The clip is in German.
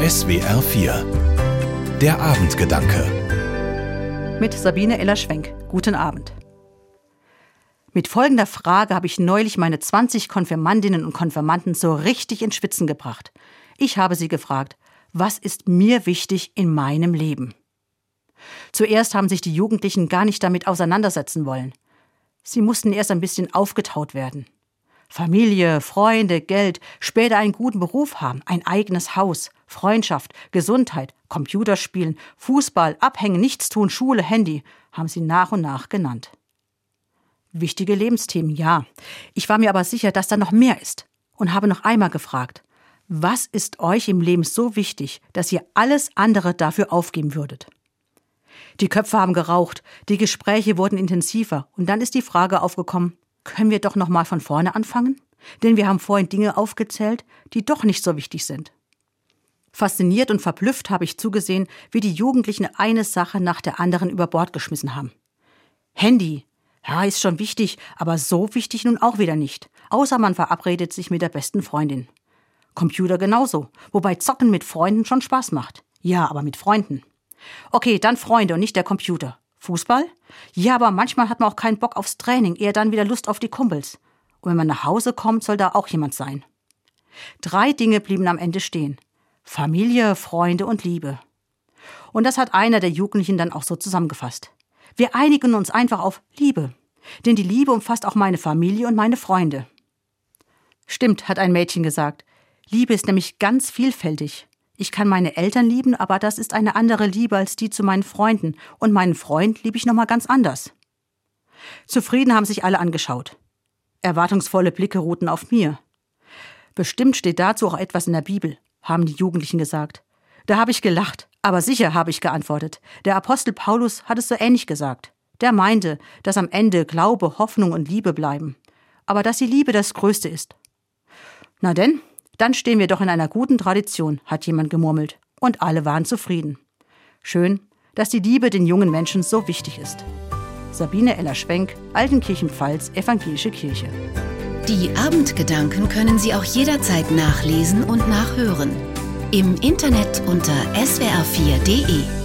SWR 4 Der Abendgedanke Mit Sabine Eller-Schwenk. Guten Abend. Mit folgender Frage habe ich neulich meine 20 Konfirmandinnen und Konfirmanden so richtig in Schwitzen gebracht. Ich habe sie gefragt, was ist mir wichtig in meinem Leben? Zuerst haben sich die Jugendlichen gar nicht damit auseinandersetzen wollen. Sie mussten erst ein bisschen aufgetaut werden. Familie, Freunde, Geld, später einen guten Beruf haben, ein eigenes Haus, Freundschaft, Gesundheit, Computerspielen, Fußball, Abhängen, Nichtstun, Schule, Handy, haben sie nach und nach genannt. Wichtige Lebensthemen, ja. Ich war mir aber sicher, dass da noch mehr ist und habe noch einmal gefragt, was ist euch im Leben so wichtig, dass ihr alles andere dafür aufgeben würdet? Die Köpfe haben geraucht, die Gespräche wurden intensiver und dann ist die Frage aufgekommen, können wir doch noch mal von vorne anfangen? Denn wir haben vorhin Dinge aufgezählt, die doch nicht so wichtig sind. Fasziniert und verblüfft habe ich zugesehen, wie die Jugendlichen eine Sache nach der anderen über Bord geschmissen haben. Handy. Ja, ist schon wichtig, aber so wichtig nun auch wieder nicht. Außer man verabredet sich mit der besten Freundin. Computer genauso, wobei Zocken mit Freunden schon Spaß macht. Ja, aber mit Freunden. Okay, dann Freunde und nicht der Computer. Fußball? Ja, aber manchmal hat man auch keinen Bock aufs Training, eher dann wieder Lust auf die Kumpels. Und wenn man nach Hause kommt, soll da auch jemand sein. Drei Dinge blieben am Ende stehen. Familie, Freunde und Liebe. Und das hat einer der Jugendlichen dann auch so zusammengefasst. Wir einigen uns einfach auf Liebe. Denn die Liebe umfasst auch meine Familie und meine Freunde. Stimmt, hat ein Mädchen gesagt. Liebe ist nämlich ganz vielfältig. Ich kann meine Eltern lieben, aber das ist eine andere Liebe als die zu meinen Freunden. Und meinen Freund liebe ich nochmal ganz anders. Zufrieden haben sich alle angeschaut. Erwartungsvolle Blicke ruhten auf mir. Bestimmt steht dazu auch etwas in der Bibel, haben die Jugendlichen gesagt. Da habe ich gelacht, aber sicher habe ich geantwortet. Der Apostel Paulus hat es so ähnlich gesagt. Der meinte, dass am Ende Glaube, Hoffnung und Liebe bleiben, aber dass die Liebe das Größte ist. Na denn, dann stehen wir doch in einer guten Tradition, hat jemand gemurmelt. Und alle waren zufrieden. Schön, dass die Liebe den jungen Menschen so wichtig ist. Sabine Eller-Schwenk, Altenkirchen-Pfalz, Evangelische Kirche. Die Abendgedanken können Sie auch jederzeit nachlesen und nachhören. Im Internet unter swr4.de.